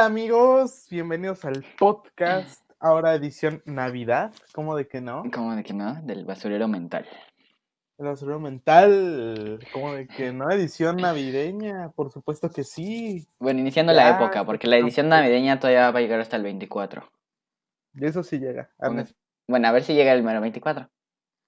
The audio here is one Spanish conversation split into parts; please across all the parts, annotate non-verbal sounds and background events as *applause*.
Hola amigos, bienvenidos al podcast, *clears throat* ahora edición Navidad, ¿cómo de que no? ¿Cómo de que no? Del basurero mental. El basurero mental, ¿cómo de que no? Edición navideña, por supuesto que sí. Bueno, iniciando la época, porque la edición navideña todavía va a llegar hasta el 24. Y eso sí llega. Bueno, a ver si llega el número 24.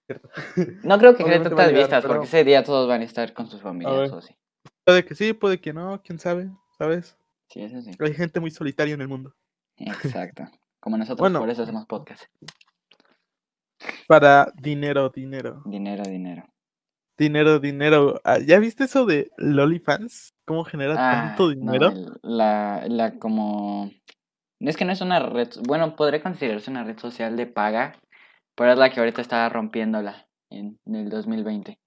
cierto. *laughs* No creo que a tantas vistas, pero- porque ese día todos van a estar con sus familias o así. Puede que sí, puede que no, quién sabe, ¿sabes? Sí, eso sí. Hay gente muy solitaria en el mundo. Exacto. Como nosotros, Bueno. por eso hacemos podcast. Para dinero, dinero. Dinero, dinero. Dinero, dinero. Ah, ¿Ya viste eso de Lolifans? ¿Cómo genera Ah, tanto no, dinero? la, la como... Es que no es una red... Bueno, podría considerarse una red social de paga, pero es la que ahorita está rompiéndola en, en el 2020.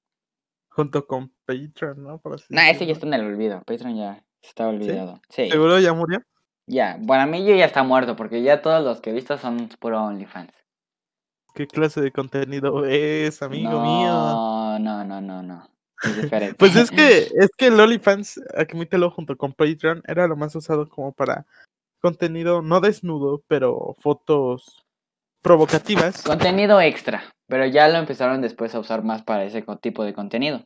Junto con Patreon, ¿no? Así Nah, ese ya está en el olvido. Patreon ya está olvidado. Sí. ¿Seguro ya murió? Ya. Para mí yo ya está muerto, porque ya todos los que he visto son puro OnlyFans. ¿Qué clase de contenido es, amigo mío? no, no, no, no, no. Es diferente. Pues es que, *laughs* es que el OnlyFans, admítelo, junto con Patreon, era lo más usado como para contenido no desnudo, pero fotos provocativas. Contenido extra, pero ya lo empezaron después a usar más para ese tipo de contenido.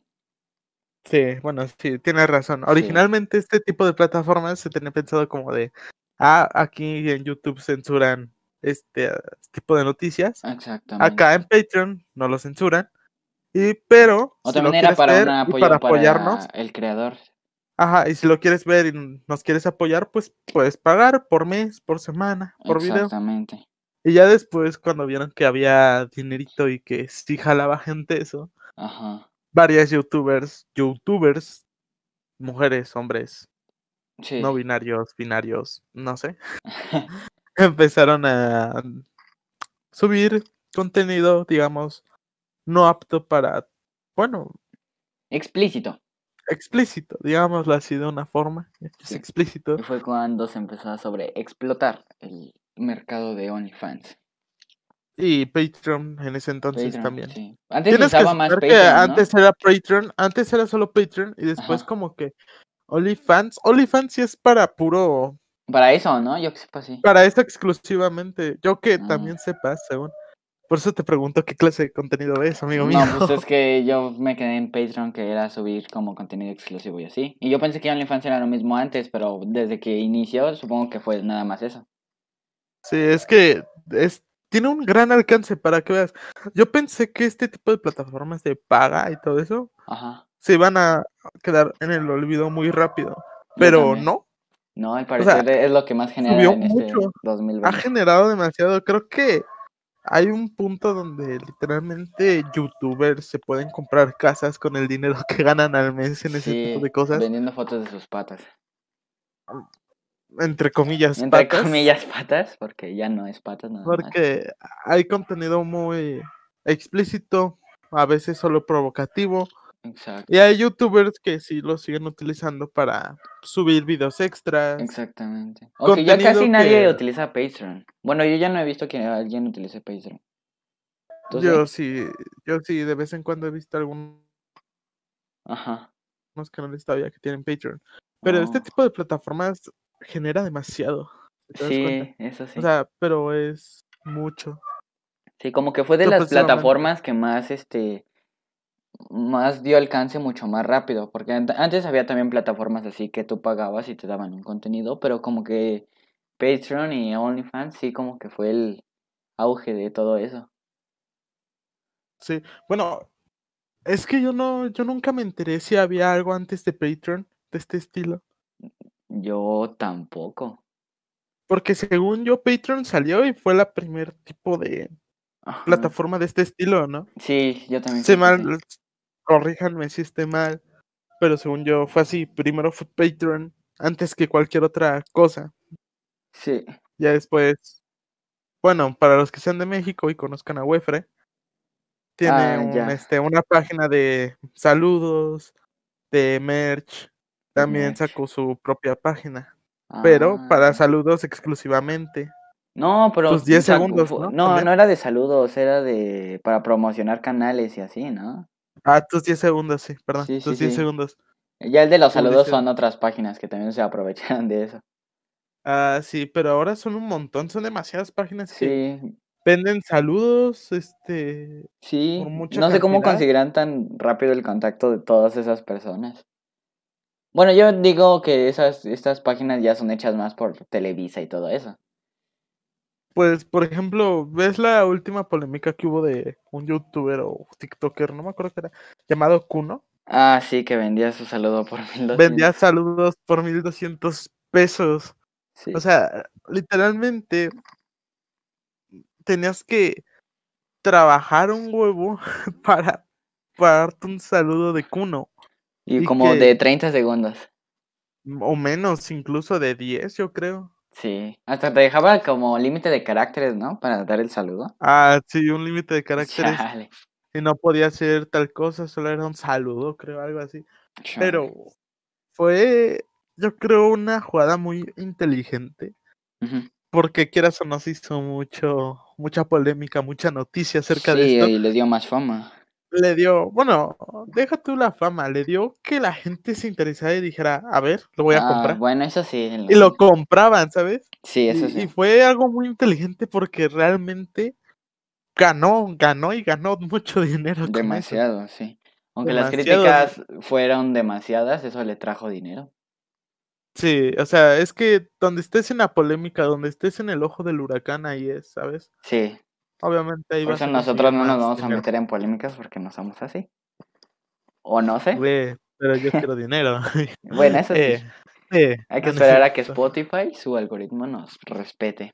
Sí, bueno, sí, tienes razón. Originalmente este tipo de plataformas se tenía pensado como de, ah, aquí en YouTube censuran este ah, tipo de noticias. Exactamente. Acá en Patreon no lo censuran. Y pero O si también era para ver un apoyo para para, apoyarnos, el creador. ajá, y si lo quieres ver y nos quieres apoyar, pues puedes pagar por mes, por semana, por video. Exactamente. Y ya después cuando vieron que había dinerito y que sí jalaba gente eso, Ajá. Varias youtubers, youtubers, mujeres, hombres, Sí. no binarios, binarios, no sé, *laughs* *laughs* empezaron a subir contenido, digamos, no apto para, bueno, Explícito. explícito, digámoslo así de una forma, es Sí. explícito. Y fue cuando se empezó a sobre explotar el mercado de OnlyFans. Y Patreon en ese entonces Patreon, también. sí. Antes Tienes que más que Patreon, ¿no? antes era Patreon, antes era solo Patreon y después Ajá. como que OnlyFans, OnlyFans sí es para puro, Para eso, ¿no? Yo que sepa, sí. para eso exclusivamente. Yo que Ah. también sepa, según. Por eso te pregunto qué clase de contenido es, amigo mío. No, pues es *laughs* que yo me quedé en Patreon que era subir como contenido exclusivo y así. Y yo pensé que OnlyFans era lo mismo antes, pero desde que inició supongo que fue nada más eso. Sí, es que es, tiene un gran alcance para que veas. Yo pensé que este tipo de plataformas de paga y todo eso Ajá. se iban a quedar en el olvido muy rápido. Pero no, No, al sea, parecer es lo que más genera subió en este mucho. ha 2020. generado demasiado. Creo que hay un punto donde literalmente youtubers se pueden comprar casas con el dinero *laughs* que ganan al mes en ese tipo de cosas. vendiendo fotos de sus patas. Entre comillas, Entre patas, comillas patas, porque ya no es patas nada más. Porque hay contenido muy explícito, a veces solo provocativo. Exacto, Y hay youtubers que sí lo siguen utilizando para subir videos extras. exactamente. Aunque ya casi nadie que- utiliza Patreon. Bueno, yo ya no he visto que alguien utilice Patreon. Yo sí, yo sí, de vez en cuando he visto algunos Ajá. canales todavía que tienen Patreon. Pero este Oh. tipo de plataformas genera demasiado. ¿te das cuenta? Sí, eso sí. O sea, pero es mucho. Sí, como que fue de las plataformas que más, este, más dio alcance mucho más rápido, porque ant- antes había también plataformas así que tú pagabas y te daban un contenido, pero como que Patreon y OnlyFans sí como que fue el auge de todo eso. Sí, bueno, es que yo no, yo nunca me enteré si había algo antes de Patreon de este estilo. Yo tampoco. Porque según yo, Patreon salió y fue la primer tipo de Ajá. plataforma de este estilo, ¿no? Sí, yo también que mal, corríjanme si esté mal, pero según yo fue así. Primero fue Patreon antes que cualquier otra cosa. Sí, Ya después, bueno, para los que sean de México y conozcan a Wefre, tiene Ah, un, este, una página de saludos, de merch. También sacó su propia página, pero Ah, para saludos exclusivamente. No, pero tus 10 sacó- segundos, ¿no? No, era de saludos, era de para promocionar canales y así, ¿no? Ah, tus 10 segundos, sí, perdón. Sí, tus sí, 10 sí. segundos. Ya el de los saludos son otras páginas que también se aprovechan de eso. Ah, sí, pero ahora son un montón, son demasiadas páginas que Sí, venden saludos, este, sí. No sé cómo conseguirán tan rápido el contacto de todas esas personas. Bueno, yo digo que esas, estas páginas ya son hechas más por Televisa y todo eso. Pues, por ejemplo, ¿ves la última polémica que hubo de un youtuber o tiktoker, no me acuerdo qué era, llamado Kuno? Ah, sí, que vendía su saludo por 1200. Vendía saludos por 1200 pesos. Sí. O sea, literalmente tenías que trabajar un huevo *laughs* para, para darte un saludo de Kuno. Y y como que- de 30 segundos. O menos, incluso de 10, yo creo. Sí. Hasta te dejaba como límite de caracteres, ¿no? Para dar el saludo. Ah, sí, un límite de *laughs* caracteres. Chale, Y no podía hacer tal cosa, solo era un saludo, creo, algo así. chale. Pero fue, yo creo, una jugada muy inteligente. Porque quieras o no, se hizo mucho, mucha polémica, mucha noticia acerca sí, de esto. y le dio más fama. Le dio, bueno, deja tú la fama, le dio que la gente se interesara y dijera, a ver, lo voy a Ah, comprar. Bueno, eso sí. Y lo compraban, ¿sabes? Sí, eso y, sí. y fue algo muy inteligente porque realmente ganó, ganó y ganó *laughs* mucho dinero. Demasiado, sí. Aunque las críticas fueron demasiadas, eso le trajo dinero. Sí, o sea, es que donde estés en la polémica, donde estés en el ojo del huracán, ahí es, ¿sabes? Sí. Obviamente ahí Por eso a nosotros no nos vamos a meter en polémicas porque no somos así. O no sé. Güey, pero yo quiero *laughs* dinero. Bueno, eso sí. Eh, eh, Hay que esperar a que. Spotify, su algoritmo, nos respete.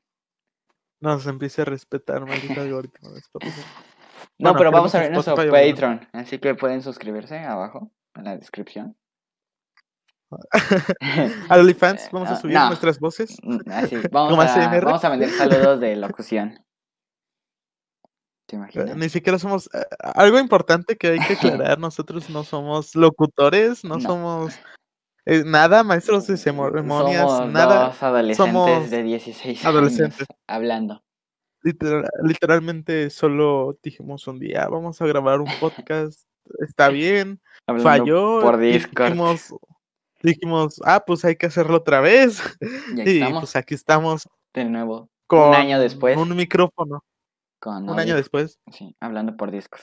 Nos empiece a respetar, maldito algoritmo de Spotify. *laughs* No, Bueno, pero vamos a ver nuestro Patreon. Así que pueden suscribirse abajo en la descripción. *laughs* Al OnlyFans vamos a Ah, subir no. nuestras voces. Mm, Así, vamos, ¿Como a, ASMR? vamos a vender saludos de locución. ¿Te Eh, imaginas? Ni siquiera somos. eh, algo importante que hay que *laughs* aclarar: nosotros no somos locutores, no, No. somos eh, nada, maestros de ceremonias, Somos nada. dos adolescentes somos de 16 adolescentes. años hablando. Literal- literalmente solo dijimos un día: vamos a grabar un podcast, está bien, hablando falló. por Discord. dijimos, dijimos, ah, pues hay que hacerlo otra vez. *laughs* Y pues aquí estamos de nuevo. con año después. un micrófono. Con Un año después. Sí, hablando por Discord.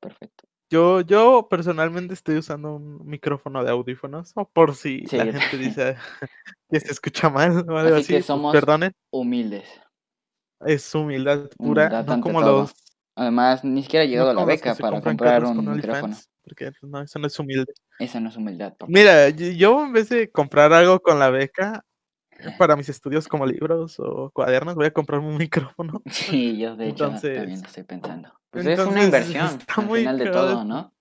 Perfecto. Yo, yo personalmente estoy usando un micrófono de audífonos, o por si Sí, la gente también. dice *laughs* *laughs* que se escucha mal o algo Así así. que somos perdonen, Humildes. es humildad pura, Humildad no ante como todo. los, Además, ni siquiera he no llegado a la beca para comprar un micrófono. Porque no, eso no es humilde. Esa no es humildad, papá. Mira, yo en vez de comprar algo con la beca *laughs* para mis estudios como libros o cuadernos, voy a comprarme un *laughs* micrófono. Sí, yo de hecho también lo estoy pensando. Pues es una *laughs* inversión está al muy final de todo. ¿no?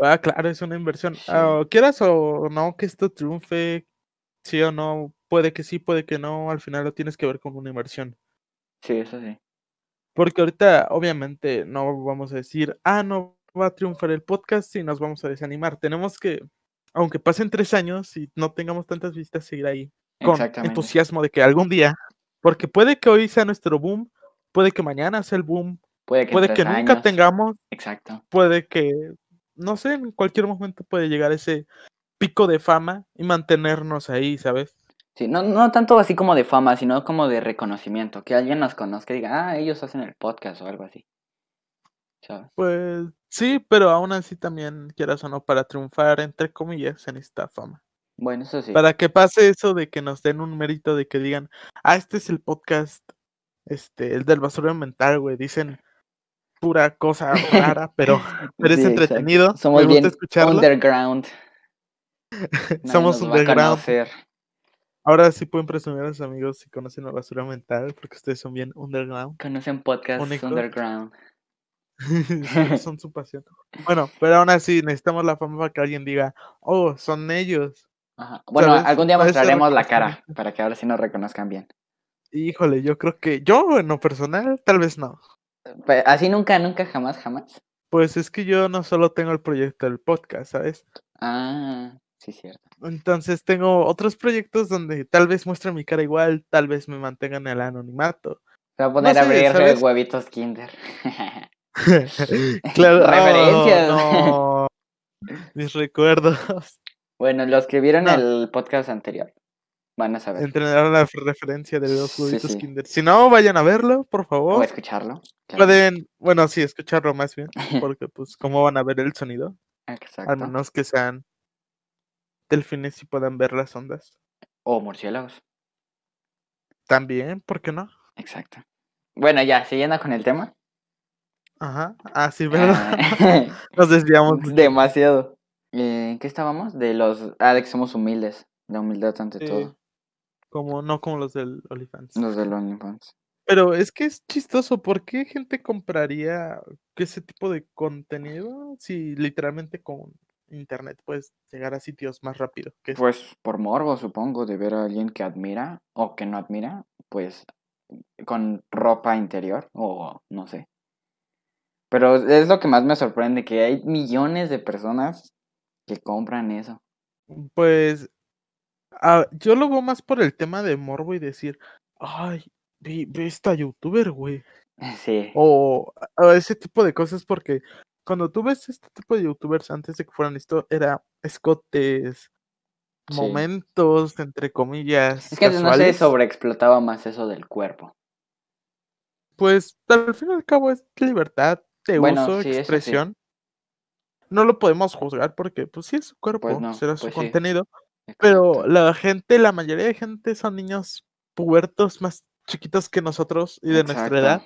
Ah, claro, es una inversión. Sí. Ah, quieras o no que esto triunfe, sí o no, puede que sí, puede que no, al final lo tienes que ver con una inversión. Sí, eso sí. Porque ahorita, obviamente, no vamos a decir, ah, no va a triunfar el podcast y nos vamos a desanimar. Tenemos que, aunque pasen tres años y no tengamos tantas vistas, seguir ahí con entusiasmo de que algún día, porque puede que hoy sea nuestro boom, puede que mañana sea el boom, Puede que, puede nunca años- tengamos, Exacto. puede que, no sé, en cualquier momento puede llegar ese pico de fama y mantenernos ahí, ¿sabes? Sí, no, no tanto así como de fama, sino como de reconocimiento. Que alguien nos conozca y diga, ah, ellos hacen el podcast o algo así. ¿Sabes? Pues sí, pero aún así también, quieras o no, para triunfar, entre comillas, en esta fama. Bueno, eso sí. Para que pase eso de que nos den un mérito de que digan, ah, este es el podcast, este, el del basurero mental, güey, dicen pura cosa rara, pero, *laughs* pero es exacto. entretenido, Somos bien escucharlo. underground. *laughs* Somos underground. Ahora sí pueden presumir a sus amigos si conocen a basura mental, porque ustedes son bien underground. Conocen podcasts Únicos. underground. *laughs* Son su pasión. Bueno, pero aún así necesitamos la fama para que alguien diga, oh, son ellos. Ajá. Bueno, ¿Sabes? algún día mostraremos la cara para que ahora sí nos reconozcan bien. Híjole, yo creo que yo en lo personal, tal vez no. Así nunca, nunca, jamás, jamás. Pues es que yo no solo tengo el proyecto del podcast, ¿sabes? Ah, sí, cierto. Entonces tengo otros proyectos donde tal vez muestren mi cara igual, tal vez me mantengan en el anonimato. Se va a poner a abrir ¿sabes? huevitos Kinder. *laughs* claro. oh, *laughs* Referencias. no. Mis recuerdos. Bueno, los que vieron No. el podcast anterior van a saber. Entrenar la referencia de los Sí, huevitos sí. Kinder. Si no, vayan a verlo, por O favor. escucharlo. claro. Pueden, bueno, sí, escucharlo más bien, *laughs* porque pues cómo van a ver el sonido, Exacto. al menos que sean delfines y puedan ver las ondas. O murciélagos. También, ¿por qué no? Exacto. Bueno, ya, siguiendo con el tema. Ajá, ah, sí, *laughs* ¿verdad? *laughs* Nos desviamos. Demasiado. Eh, ¿En qué estábamos? De los. Ah, de que somos humildes. La humildad ante Sí. todo. Como no como los del OnlyFans. Los de OnlyFans. Pero es que es chistoso, ¿por qué gente compraría ese tipo de contenido si literalmente con internet puedes llegar a sitios más rápido? Que? Pues por morbo, supongo, de ver a alguien que admira o que no admira, pues con ropa interior o no sé. Pero es lo que más me sorprende, que hay millones de personas que compran eso. Pues ah, yo lo veo más por el tema de morbo y decir, ay, ve, ve esta youtuber, güey. *laughs* Sí, O, o ese tipo de cosas, porque cuando tú ves este tipo de youtubers antes de que fueran esto, era escotes, Sí. momentos, entre comillas. es que no se casuales. sobreexplotaba más eso del cuerpo. Pues al fin y al cabo es libertad de Bueno, uso, sí. expresión. No lo podemos juzgar porque, pues sí es su cuerpo, no, será su pues sí. contenido. Pero la gente, la mayoría de gente son niños pubertos más chiquitos que nosotros y de nuestra edad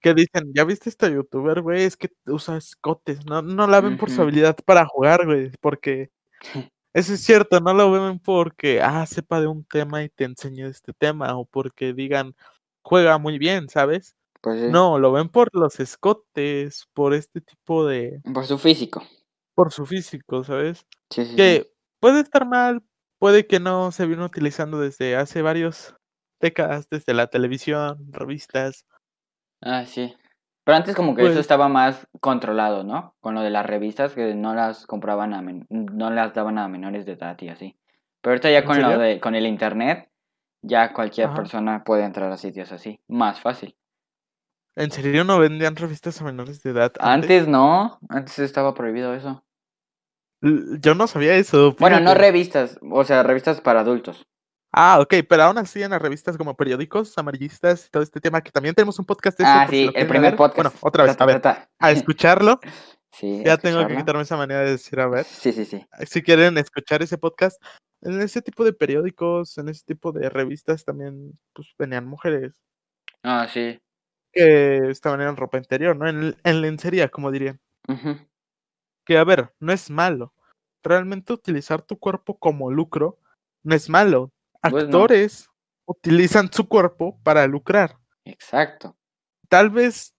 que dicen, ¿ya viste esta youtuber, güey? Es que usa escotes, no, no la ven por su habilidad para jugar, güey, porque *laughs* eso es cierto, no lo ven porque, ah, sepa de un tema y te enseñe este tema, o porque digan, juega muy bien, ¿sabes? Pues sí, No, lo ven por los escotes, por este tipo de, por su físico. Por su físico, ¿sabes? Sí, sí, sí. Que puede estar mal, puede que no se viene utilizando desde hace varios décadas, desde la televisión, revistas. Ah, sí. Pero antes como que eso Pues- estaba más controlado, ¿no? Con lo de las revistas que no las compraban a men- no las daban a menores de edad y así. Pero ahorita ya ¿En con lo de con el internet ya cualquier Ajá. persona puede entrar a sitios así, más fácil. ¿En serio no vendían revistas a menores de edad? Antes, Antes no, antes estaba prohibido eso. Yo no sabía eso. Bueno, no revistas, o sea, revistas para adultos. Ah, ok, pero aún así en las revistas como periódicos, amarillistas y todo este tema, que también tenemos un podcast de. Ah, sí, el primer ver. podcast. Bueno, otra vez, a ver, escucharlo. *laughs* Sí, Ya tengo que quitarme esa manera de decir, a ver. Sí, sí, sí. Si quieren escuchar ese podcast, en ese tipo de periódicos, en ese tipo de revistas también, pues venían mujeres Ah, sí. que estaban en ropa interior, ¿no? En, en lencería, como dirían. Que, a ver, no es malo. Realmente utilizar tu cuerpo como lucro no es malo. Pues no. Actores utilizan su cuerpo para lucrar. Exacto. Tal vez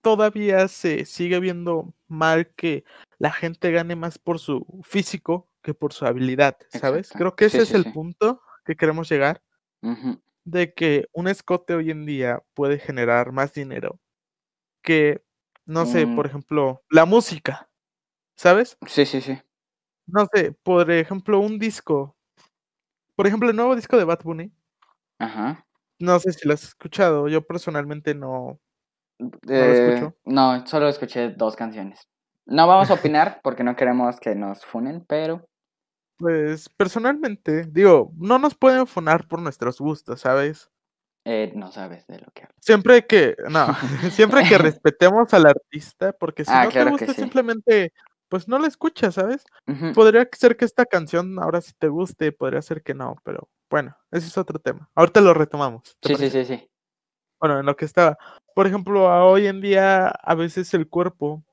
todavía se sigue viendo mal que la gente gane más por su físico que por su habilidad, ¿sabes? Exacto. Creo que ese Sí, es sí, el sí. punto que queremos llegar, de que un escote hoy en día puede generar más dinero que, no sé, Un- por ejemplo, la música, ¿sabes? Sí, sí, sí. No sé, por ejemplo, un disco. Por ejemplo, el nuevo disco de Bad Bunny. Ajá. No sé si lo has escuchado. Yo personalmente no. lo Eh, escucho. no, solo escuché dos canciones. No vamos a opinar *laughs* porque no queremos que nos funen, pero Pues personalmente, digo, no nos pueden fonar por nuestros gustos, ¿sabes? eh, no sabes de lo que hablo. Siempre que, no, *laughs* siempre que respetemos al artista, porque si Ah, no claro te gusta, sí. simplemente, pues no la escuchas, ¿sabes? Podría ser que esta canción ahora sí te guste, podría ser que no, pero bueno, ese es otro tema. Ahorita lo retomamos. ¿te Sí, sí, parece? sí, sí. Bueno, en lo que estaba. Por ejemplo, hoy en día, a veces el cuerpo,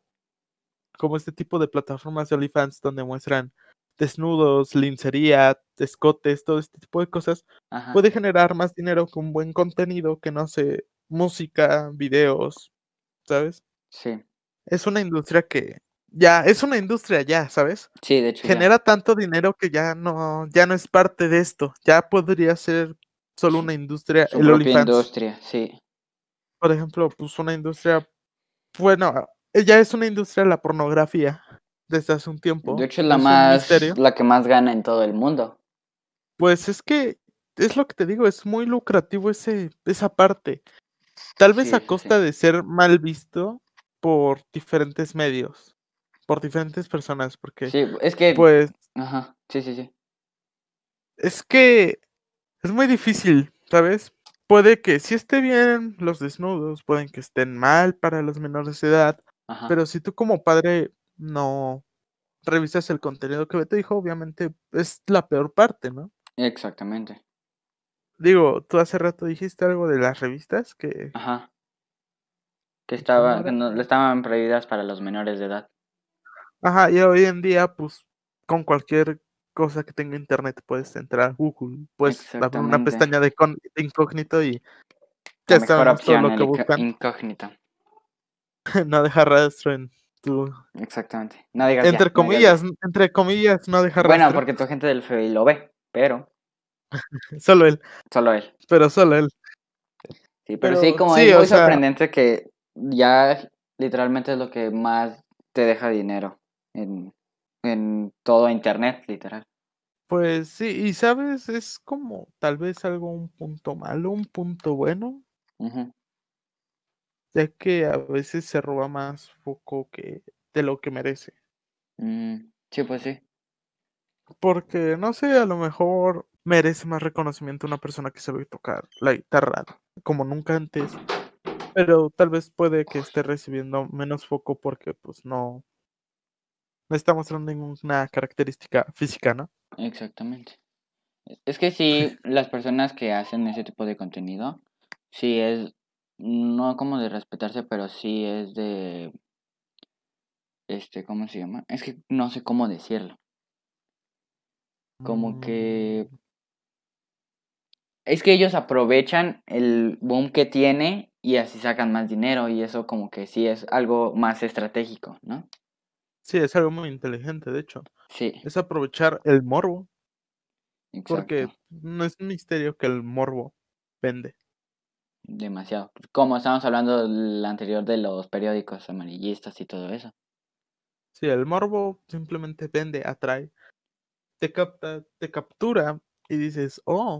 como este tipo de plataformas de OnlyFans donde muestran desnudos, lincería, escotes, todo este tipo de cosas, Ajá. puede generar más dinero con buen contenido que no sé, música, videos, ¿sabes? Sí. Es una industria que ya, es una industria ya, ¿sabes? Sí, de hecho. ya. Genera tanto dinero que ya no, ya no es parte de esto, ya podría ser solo una industria, Su el propia industria, sí. por ejemplo, pues una industria, bueno, ya es una industria la pornografía desde hace un tiempo. De hecho, es la es más, la que más gana en todo el mundo. Pues es que es lo que te digo, es muy lucrativo ese, esa parte. Tal vez Sí, a costa sí. de ser mal visto por diferentes medios, por diferentes personas, porque Sí, es que, pues ajá, sí, sí, sí. es que es muy difícil, ¿sabes? Puede que sí esté bien los desnudos, pueden que estén mal para los menores de edad, Ajá. pero si tú como padre no revisas el contenido que te dijo, obviamente es la peor parte, ¿no? Exactamente. Digo, tú hace rato dijiste algo de las revistas que Ajá. Que ¿Y cómo estaba, que no, estaban prohibidas para los menores de edad. Ajá, y hoy en día, pues, con cualquier cosa que tenga internet puedes entrar a Google, puedes abrir una pestaña de, incógnito y ya sabemos todo lo que buscan. incógnito. *laughs* no dejar rastro en tu... Exactamente. No digas ya, Entre no digas comillas, entre comillas, no dejar Bueno, rastro. porque tu gente del FBI lo ve, pero *laughs* Solo él, solo él. pero solo él. Sí, pero, sí, como sí, es muy sea- sorprendente que ya literalmente es lo que más te deja dinero en, en todo internet, literal. Pues sí, y sabes, es como tal vez algo un punto malo, un punto bueno, Ujú. ya que a veces se roba más foco que de lo que merece. Mm, sí, pues sí. Porque, no sé, a lo mejor merece más reconocimiento una persona que sabe tocar la guitarra como nunca antes. Pero tal vez puede que esté recibiendo menos foco porque pues no, no está mostrando ninguna característica física, ¿no? Exactamente. Es que sí, *laughs* las personas que hacen ese tipo de contenido, sí es, no como de respetarse, pero sí es de, este, ¿cómo se llama? Es que no sé cómo decirlo. Como que... Es que ellos aprovechan el boom que tiene y así sacan más dinero y eso como que sí es algo más estratégico, ¿no? Sí, es algo muy inteligente, de hecho. Sí, Es aprovechar el morbo, exacto. porque no es un misterio que el morbo vende. Demasiado. Como estábamos hablando del anterior de los periódicos amarillistas y todo eso. Sí, el morbo simplemente vende, atrae, te capta, te captura y dices, oh,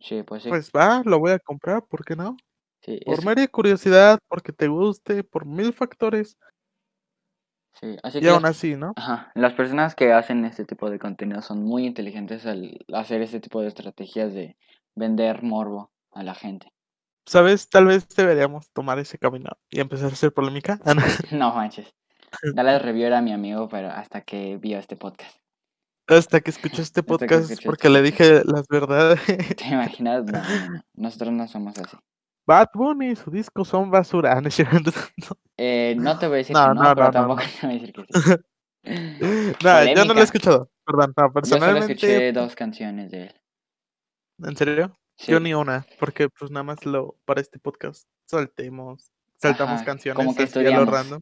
Sí, pues sí. pues va, lo voy a comprar, ¿por qué no? sí, Por es- mera curiosidad, porque te guste, por mil factores, sí, Así y que aún las, así, ¿no? ajá, las personas que hacen este tipo de contenido son muy inteligentes al hacer este tipo de estrategias de vender morbo a la gente. ¿Sabes? Tal vez deberíamos tomar ese camino y empezar a hacer polémica. Ah, no. *laughs* No manches. Dale *laughs* review a mi amigo, pero hasta que vio este podcast. Hasta que escuché este *laughs* podcast escuché porque este le dije las verdades. ¿Te imaginas? No, no, no. Nosotros no somos así. Bad Bunny y su disco son basura. *laughs* No. *laughs* Eh, no te voy a decir No, que no, no, pero no, tampoco *laughs* te voy a decir que sí. No, yo no lo he escuchado. Perdón, no, Yo solo personalmente. escuché dos canciones de él. ¿En serio? Sí. Yo ni una, porque pues nada más lo para este podcast saltemos, saltamos Ajá, canciones como que lo estudiamos. random.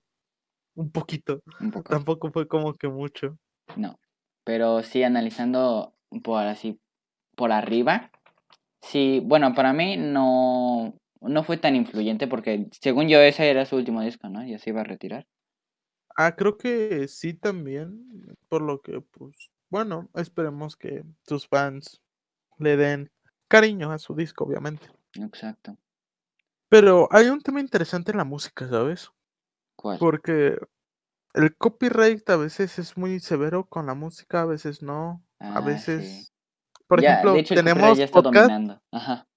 Un poquito. Un poco. Tampoco fue como que mucho. No. Pero sí, analizando por así, por arriba. Sí, bueno, para mí no, no fue tan influyente porque según yo ese era su último disco, ¿no? Ya se iba a retirar. Ah, creo que sí también, por lo que pues bueno, esperemos que sus fans le den cariño a su disco, obviamente. Exacto. Pero hay un tema interesante en la música, ¿sabes? ¿Cuál? Porque el copyright a veces es muy severo con la música, a veces no. A Ah, sí. veces, por Ya, ejemplo, de hecho, tenemos podcast, dominando. Ajá.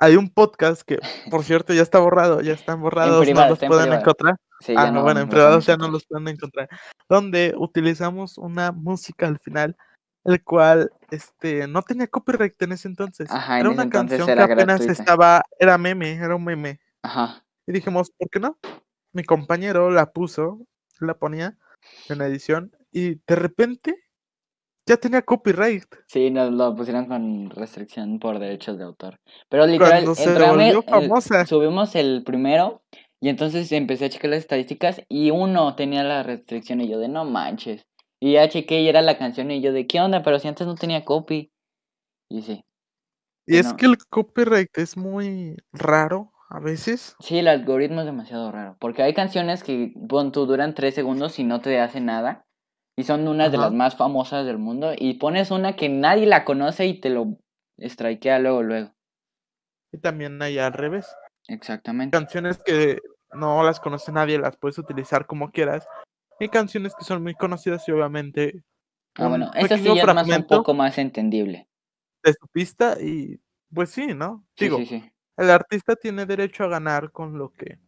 Hay un podcast que, por cierto, ya está borrado, ya están borrados, no los pueden privado. encontrar. Sí, Ah, no, no bueno, en privado ya no los pueden encontrar. Donde utilizamos una música al final, el cual este no tenía copyright en ese entonces. Ajá, en era ese una entonces canción era que apenas gratuita. estaba, era meme, era un meme. Ajá. Y dijimos, ¿por qué no? Mi compañero la puso, la ponía en la edición y de repente ya tenía copyright. Sí, nos lo pusieron con restricción por derechos de autor. Pero literal, Cuando se entrame- volvió el- famosa. subimos el primero y entonces empecé a checar las estadísticas y uno tenía la restricción y yo de no manches. Y ya chequé y era la canción y yo de qué onda, pero si antes no tenía copy. Y sí, Y es Bueno. que el copyright es muy raro a veces. sí, el algoritmo es demasiado raro. Porque hay canciones que, pon tú, duran tres segundos y no te hace nada. Y son unas de las más famosas del mundo. Y pones una que nadie la conoce y te lo strikea luego, luego. Y también hay al revés. Exactamente. Canciones que no las conoce nadie, las puedes utilizar como quieras. Y canciones que son muy conocidas y obviamente Ah, bueno, esto sí ya es más un poco más entendible. de su pista y pues sí, ¿no? Sí, Digo, sí, sí. el artista tiene derecho a ganar con lo que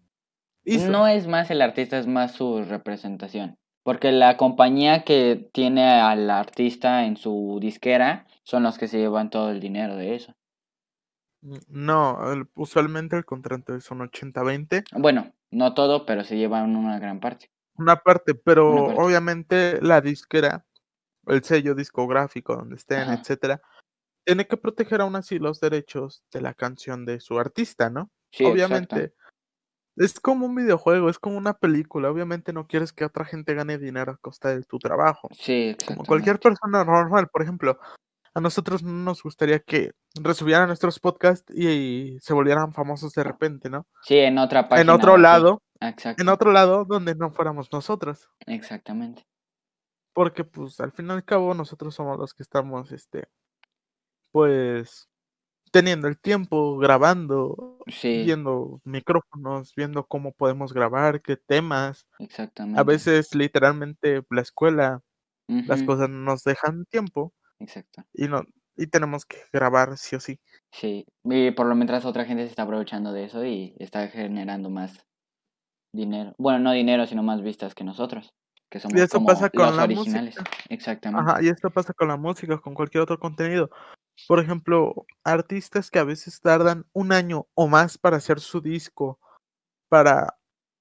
hizo. No es más el artista, es más su representación. Porque la compañía que tiene al artista en su disquera son los que se llevan todo el dinero de eso. Mm, No, usualmente el contrato es un 80-20, Bueno, no todo, pero se llevan una gran parte. una parte, pero Una parte. obviamente la disquera, el sello discográfico donde estén, Ajá. etcétera, tiene que proteger aún así los derechos de la canción de su artista, ¿no? Sí, exacto. Es como un videojuego, es como una película. Obviamente no quieres que otra gente gane dinero a costa de tu trabajo. Sí, Como cualquier persona normal, por ejemplo, a nosotros no nos gustaría que recibieran nuestros podcasts y, y se volvieran famosos de repente, ¿no? Sí, en otra página. En otro lado, Exacto. en otro lado donde no fuéramos nosotros. Exactamente. Porque pues al fin y al cabo nosotros somos los que estamos, este, pues, teniendo el tiempo, grabando, Sí, viendo micrófonos, viendo cómo podemos grabar, qué temas. exactamente. A veces literalmente la escuela, las cosas no nos dejan tiempo Exacto. y no y tenemos que grabar sí o sí. Sí. Y por lo mientras otra gente se está aprovechando de eso y está generando más dinero. Bueno, no dinero, sino más vistas que nosotros. Que somos eso como pasa con los la originales. música. Exactamente. Ajá, y esto pasa con la música, con cualquier otro contenido. Por ejemplo, artistas que a veces tardan un año o más para hacer su disco, para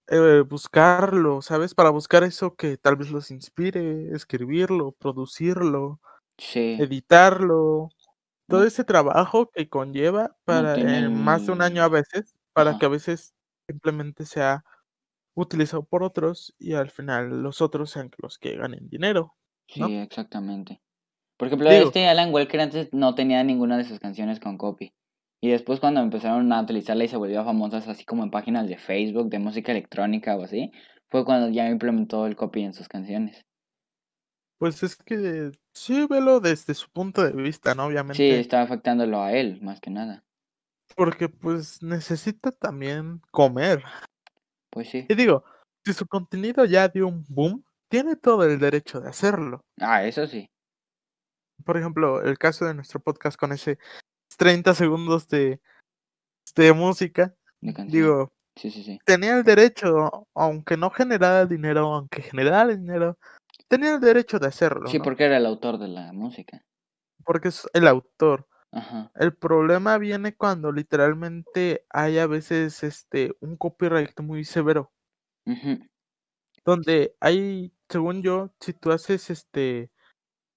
eh, buscarlo, ¿sabes? Para buscar eso que tal vez los inspire, escribirlo, producirlo, Sí. editarlo, todo No, ese trabajo que conlleva no para eh, más de un año a veces, para que a veces simplemente sea utilizado por otros y al final los otros sean los que ganen dinero, ¿no? Sí, exactamente. Por ejemplo, Digo, este Alan Walker antes no tenía ninguna de sus canciones con copy. Y después cuando empezaron a utilizarla y se volvió famosas así como en páginas de Facebook, de música electrónica o así, fue cuando ya implementó el copy en sus canciones. pues es que sí, velo desde su punto de vista, ¿no? Sí, Obviamente, está afectándolo a él, más que nada. porque pues necesita también comer. Pues sí. Y digo, si su contenido ya dio un boom, tiene todo el derecho de hacerlo. Ah, eso sí. Por ejemplo, el caso de nuestro podcast con ese 30 segundos de, de música, digo, Sí, sí, sí. tenía el derecho, aunque no generara dinero, aunque generara dinero, tenía el derecho de hacerlo, Sí, ¿no? porque era el autor de la música. Porque es el autor. Ajá. El problema viene cuando literalmente hay a veces este un copyright muy severo, donde hay, según yo, si tú haces este,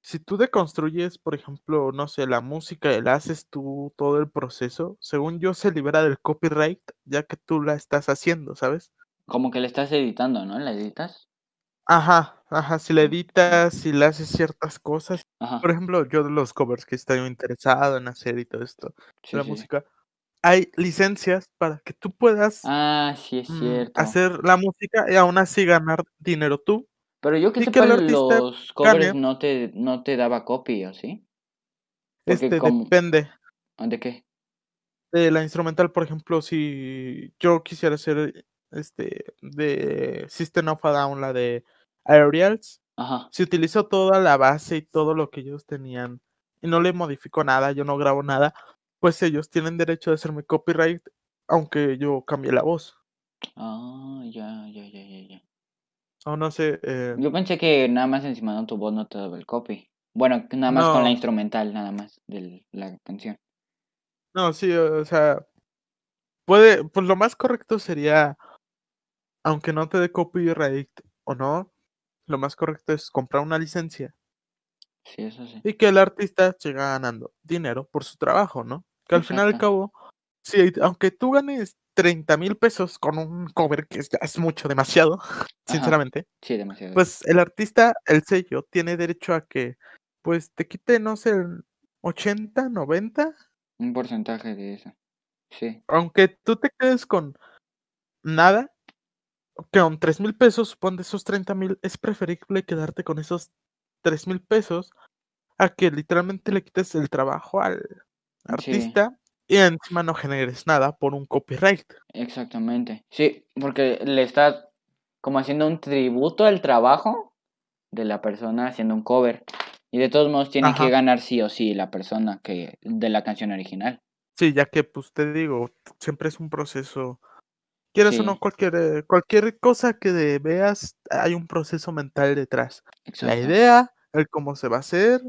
si tú deconstruyes, por ejemplo, no sé, la música y la haces tú todo el proceso, según yo se libera del copyright ya que tú la estás haciendo, ¿sabes? Como que le estás editando, ¿no? ¿La editas? Ajá, ajá, si la Mm, editas, si le haces ciertas cosas. Ajá. Por ejemplo, yo de los covers que estoy interesado en hacer y todo esto, Sí, la sí, música, hay licencias para que tú puedas Ah, sí es mm, cierto. hacer la música y aún así ganar dinero tú Pero yo que que sepa, artista los covers no te, no te daba copy, ¿o sí? Porque este, como... depende ¿De qué? de la instrumental, por ejemplo, si yo quisiera hacer este de System of a Down, la de Aerials, Ajá. si utilizo toda la base y todo lo que ellos tenían y no le modifico nada, yo no grabo nada, pues ellos tienen derecho de hacerme copyright aunque yo cambie la voz. Ah, ya, ya, ya, ya, ya. O no sé, eh, Yo pensé que nada más encima de tu voz no te daba el copy. Bueno, nada más con la instrumental, nada más, de la canción. no, sí, o sea, puede, pues lo más correcto sería, aunque no te dé copyright o no, lo más correcto es comprar una licencia Sí, eso sí. y que el artista siga ganando dinero por su trabajo, ¿no? Que al final y al Exacto. cabo, sí, aunque tú ganes 30 mil pesos con un cover que es, mucho, demasiado, *laughs* Ajá. sinceramente, Sí, demasiado. pues el artista, el sello, tiene derecho a que, pues te quite, no sé, el 80, 90, Un porcentaje de eso. Sí. aunque tú te quedes con nada, que con 3 mil pesos, supón de esos 30 mil, es preferible quedarte con esos 3 mil pesos a que literalmente le quites el trabajo al artista y encima no generes nada por un copyright. exactamente. Sí, porque le estás como haciendo un tributo al trabajo de la persona haciendo un cover. Y de todos modos tiene que ganar sí o sí la persona que de la canción original. Sí, ya que, pues, te digo, siempre es un proceso quieras o no, cualquier, eh, cualquier cosa que veas, hay un proceso mental detrás. La exacto. idea, el cómo se va a hacer,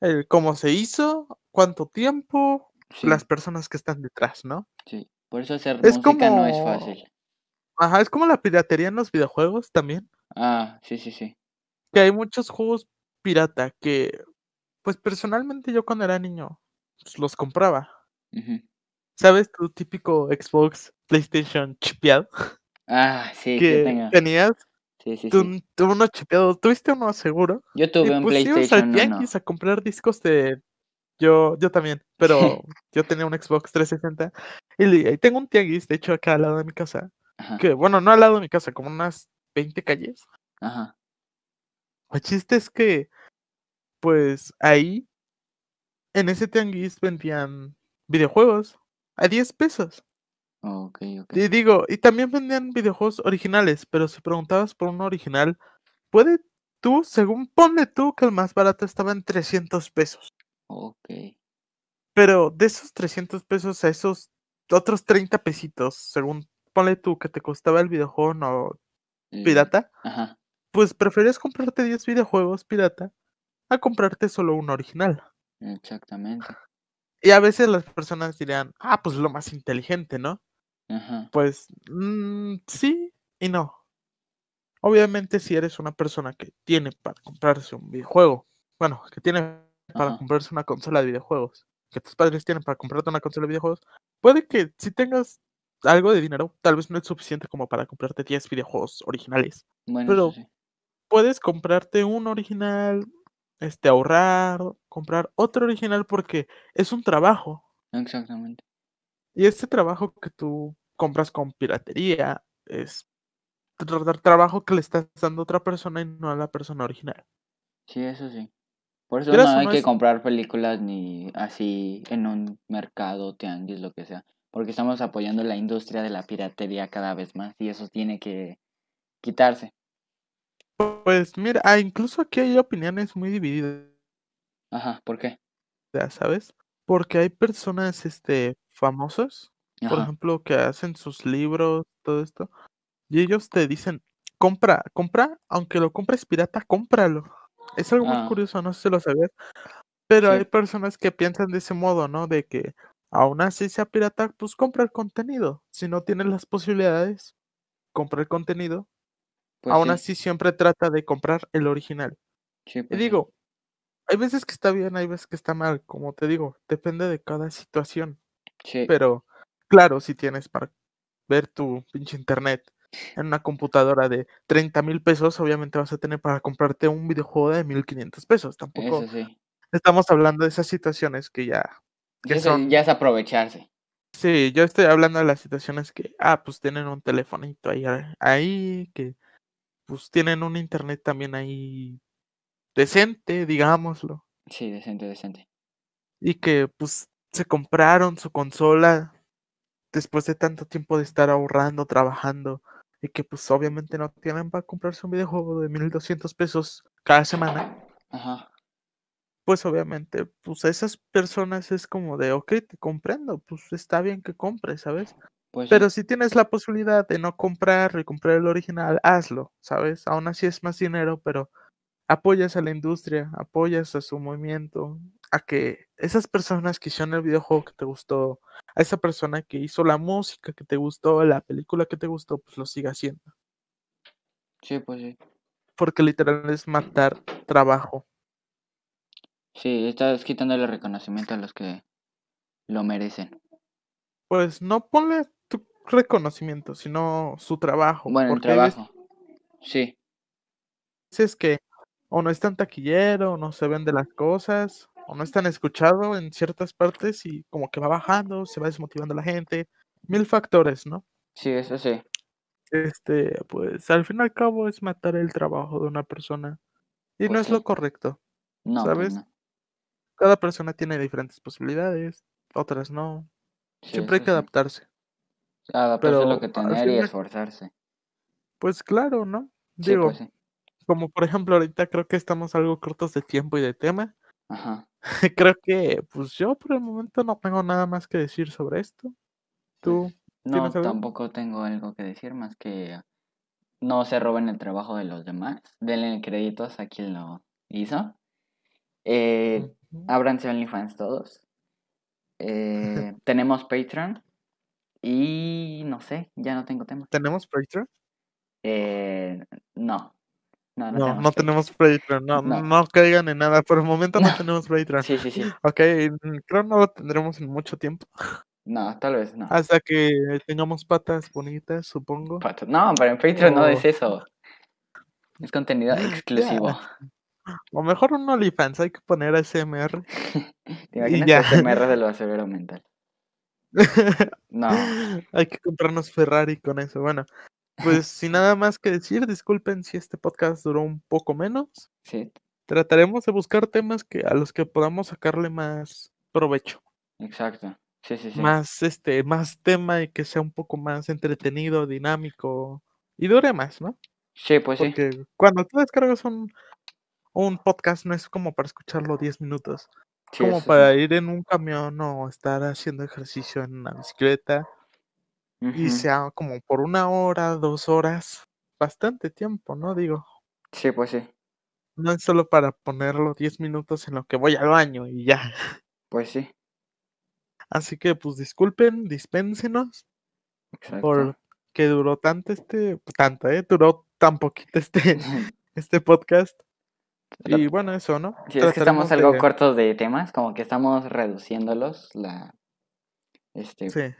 el cómo se hizo, cuánto tiempo, las personas que están detrás, ¿no? sí. Por eso hacer Es música no es como fácil. ajá, es como la piratería en los videojuegos también, Ah, sí, sí, sí. que hay muchos juegos pirata que, pues, personalmente yo cuando era niño, pues, los compraba. ¿Sabes? Tu típico Xbox, PlayStation chipeado *laughs* Ah, sí, yo que tengo. tenías, Sí, sí, tú sí. tú uno chipeado, ¿tuviste uno seguro? Yo Y, tuve un ibas al PlayStation 1. tianguis a comprar discos de yo yo también, pero *laughs* yo tenía un Xbox 360 y tengo un tianguis, de hecho, acá al lado de mi casa, Ajá, que, bueno, no al lado de mi casa, como unas 20 calles. ajá. El chiste es que, pues, ahí, en ese tianguis vendían videojuegos a 10 pesos. Okey, okey. Y digo, y también vendían videojuegos originales, pero si preguntabas por uno original, puede tú, según ponle tú que el más barato estaba en 300 pesos, Okey. pero de esos 300 pesos a esos otros 30 pesitos, según ponle tú que te costaba el videojuego no El pirata, ajá, pues preferías comprarte 10 videojuegos pirata a comprarte solo uno original. exactamente. Y a veces las personas dirían, ah, pues lo más inteligente, ¿no? Ajá, Pues mm, sí y no. Obviamente, si eres una persona que tiene para comprarse un videojuego, bueno, que tiene para ajá. comprarse una consola de videojuegos, que tus padres tienen para comprarte una consola de videojuegos, puede que si tengas algo de dinero, tal vez no es suficiente como para comprarte 10 videojuegos originales, Bueno, pero sí. puedes comprarte un original, este, ahorrar, comprar otro original porque es un trabajo. Exactamente. Y este trabajo que tú compras con piratería es tra- tra- trabajo que le estás dando a otra persona y no a la persona original. Sí, eso sí. Por eso no hay no que es comprar películas ni así en un mercado, tianguis, lo que sea, porque estamos apoyando la industria de la piratería cada vez más y eso tiene que quitarse. pues mira, ah, incluso aquí hay opiniones muy divididas, Ajá, ¿por qué? ¿sabes? Porque hay personas, este, famosas, por ejemplo, que hacen sus libros, todo esto, y ellos te dicen, compra, compra, aunque lo compres pirata, cómpralo. Es algo muy Ah, curioso, no sé si lo sabías. Pero hay personas que piensan de ese modo, ¿no? De que aún así sea pirata, pues compra el contenido. Si no tienes las posibilidades, compra el contenido. pues Aún sí, así siempre trata de comprar el original. sí, Y pues digo, hay veces que está bien, hay veces que está mal, como te digo, depende de cada situación. Pero claro, si tienes para ver tu pinche internet en una computadora de treinta mil pesos, obviamente vas a tener para comprarte un videojuego de 1500 pesos. Tampoco sí. estamos hablando de esas situaciones que ya, que eso ya es son aprovecharse. Sí, yo estoy hablando de las situaciones que, ah, pues tienen un telefonito ahí, a- ahí, que pues tienen un internet también ahí decente, digámoslo, Sí, decente, decente. y que pues se compraron su consola después de tanto tiempo de estar ahorrando, trabajando, y que pues obviamente no tienen para comprarse un videojuego de 1200 pesos cada semana, Ajá, pues obviamente, pues a esas personas es como de, ok, te comprendo, pues está bien que compres, ¿sabes? pues Pero si tienes la posibilidad de no comprarlo y comprar el original, hazlo, ¿sabes? Aún así es más dinero, pero apoyas a la industria, apoyas a su movimiento, a que esas personas que hicieron el videojuego que te gustó, a esa persona que hizo la música que te gustó, la película que te gustó, pues lo siga haciendo. sí, pues sí. Porque literal es matar trabajo. Sí, estás quitándole reconocimiento a los que lo merecen. Pues no ponle tu reconocimiento, sino su trabajo. Bueno, el veces trabajo. Sí, que o no es tan taquillero, o no se vende las cosas, o no es tan escuchado en ciertas partes y como que va bajando, se va desmotivando la gente, mil factores, ¿no? sí, eso sí. Este, pues al fin y al cabo es matar el trabajo de una persona y no Pues es lo correcto, No, ¿sabes? no. Cada persona tiene diferentes posibilidades, otras no, Sí, siempre hay que sí. adaptarse, Adaptarse a lo que tener y esforzarse. pues claro, ¿no? Pues Digo, como por ejemplo ahorita creo que estamos algo cortos de tiempo y de tema. Ajá. *laughs* creo que pues yo por el momento no tengo nada más que decir sobre esto. ¿Tú Pues, no, algo? tampoco tengo algo que decir más que no se roben el trabajo de los demás. Denle créditos a quien lo hizo. Eh, Ujú. ábranse OnlyFans todos. Eh, *laughs* tenemos Patreon. Y no sé, ya no tengo tema. ¿Tenemos Patreon? Eh, no. No, no, No, tenemos no Patreon, no, No. no caigan en nada, por el momento no tenemos Patreon. Sí, sí, sí. Ok, mm, creo no lo tendremos en mucho tiempo, No, tal vez no. hasta que tengamos patas bonitas, supongo. Pato- No, pero en Patreon no es eso. Es contenido exclusivo. O mejor un OnlyFans, hay que poner ASMR. *laughs* ¿Te imaginas de lo mental? *laughs* No. Hay que comprarnos Ferrari con eso. Bueno, pues sin nada más que decir, disculpen si este podcast duró un poco menos. Sí, Trataremos de buscar temas que a los que podamos sacarle más provecho, exacto. Sí, sí, sí. más este, más tema y que sea un poco más entretenido, dinámico y dure más, ¿no? Sí, pues sí. Porque cuando tú descargas un, un podcast no es como para escucharlo 10 minutos, Sí, como para sí. ir en un camión o estar haciendo ejercicio en una bicicleta y Ujú. sea como por una hora, dos horas, bastante tiempo, ¿no? Digo, Sí, pues sí. no es solo para ponerlo 10 minutos en lo que voy al baño y ya. Pues sí. Así que pues disculpen, dispénsenos Exacto. por que duró tanto este, tanto, ¿eh? Duró tan poquito este, *laughs* este podcast. Y bueno, eso, ¿no? Sí, es que estamos algo de- cortos de temas, como que estamos reduciéndolos. La, este, Sí,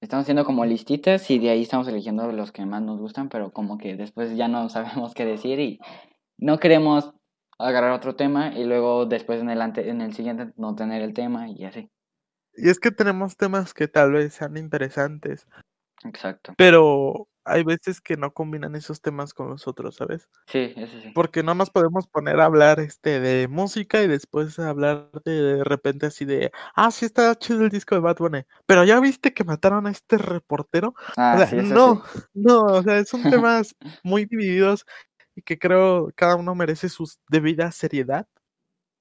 Estamos haciendo como listitas y de ahí estamos eligiendo los que más nos gustan, pero como que después ya no sabemos qué decir y no queremos agarrar otro tema y luego después en el, ante- en el siguiente no tener el tema y así. y es que tenemos temas que tal vez sean interesantes, Exacto. pero hay veces que no combinan esos temas con los otros, ¿sabes? Sí, eso sí. Porque no nos podemos poner a hablar este de música y después hablar de, de repente así de, ah, sí está chido el disco de Bad Bunny, pero ya viste que mataron a este reportero. Ah, O sea, sí, eso no, sí. *laughs* no, o sea, son *laughs* temas muy divididos y que creo cada uno merece su debida seriedad,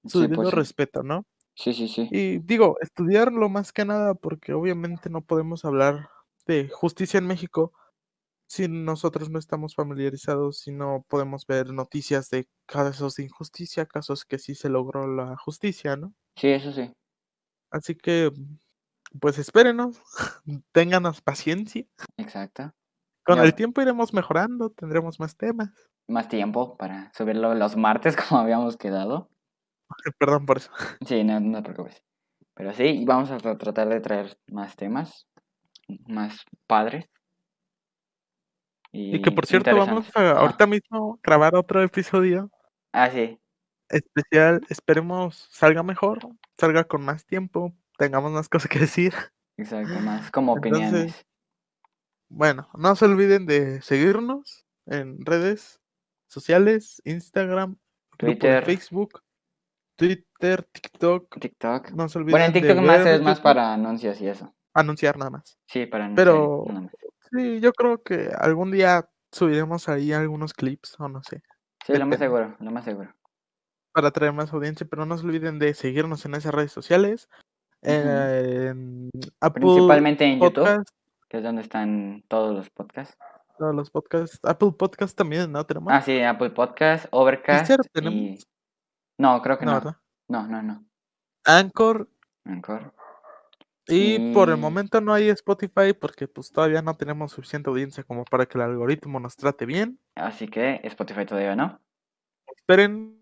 su Sí, debido pues respeto, ¿no? Sí, sí, sí. Y digo, estudiarlo más que nada porque obviamente no podemos hablar de justicia en México si nosotros no estamos familiarizados, si no podemos ver noticias de casos de injusticia, casos que sí se logró la justicia, ¿no? Sí, eso sí. Así que, pues espérenos, *laughs* ténganos paciencia. Exacto. Con el tiempo iremos mejorando, tendremos más temas. Más tiempo para subirlo los martes *laughs* como habíamos quedado. *laughs* Perdón por eso. Sí, no, no te preocupes. Pero sí, vamos a tra- tratar de traer más temas, más padres. Y que por cierto, vamos a Ah, ahorita mismo grabar otro episodio Ah, sí. especial. Esperemos salga mejor, salga con más tiempo, tengamos más cosas que decir. Exacto, más como Entonces, opiniones. Bueno, no se olviden de seguirnos en redes sociales, Instagram, Twitter. Facebook, Twitter, TikTok. TikTok. No se olviden Bueno, en de TikTok más es más para anuncios y eso. anunciar nada más. Sí, para anunciar Pero nada más. Sí, yo creo que algún día subiremos ahí algunos clips o no sé, Sí, lo más seguro, lo más seguro. para traer más audiencia, pero no se olviden de seguirnos en esas redes sociales, en Apple Principalmente en YouTube, que es donde están todos los podcasts. todos los podcasts, Apple Podcast también, ¿no? Tenemos. Ah, sí, Apple Podcast, Overcast y... No, creo que no, no. No, no, no. Anchor Anchor. Y por el Y... momento no hay Spotify porque pues todavía no tenemos suficiente audiencia como para que el algoritmo nos trate bien. Así que Spotify todavía no. Esperen.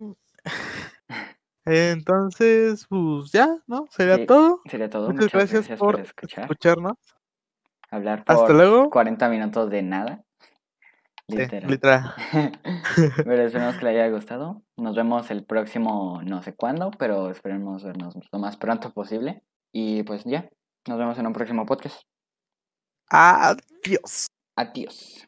*laughs* Entonces, pues ya, ¿no? Sería Sí, todo. sería todo. Muchas gracias gracias por escuchar. escucharnos. Hablar Hasta por luego. 40 minutos de nada. Sí, Literal. literal. *laughs* pero *laughs* esperemos que le haya gustado. Nos vemos el próximo no sé cuándo, pero esperemos vernos lo más pronto posible. Y pues ya, nos vemos en un próximo podcast. Adiós. Adiós.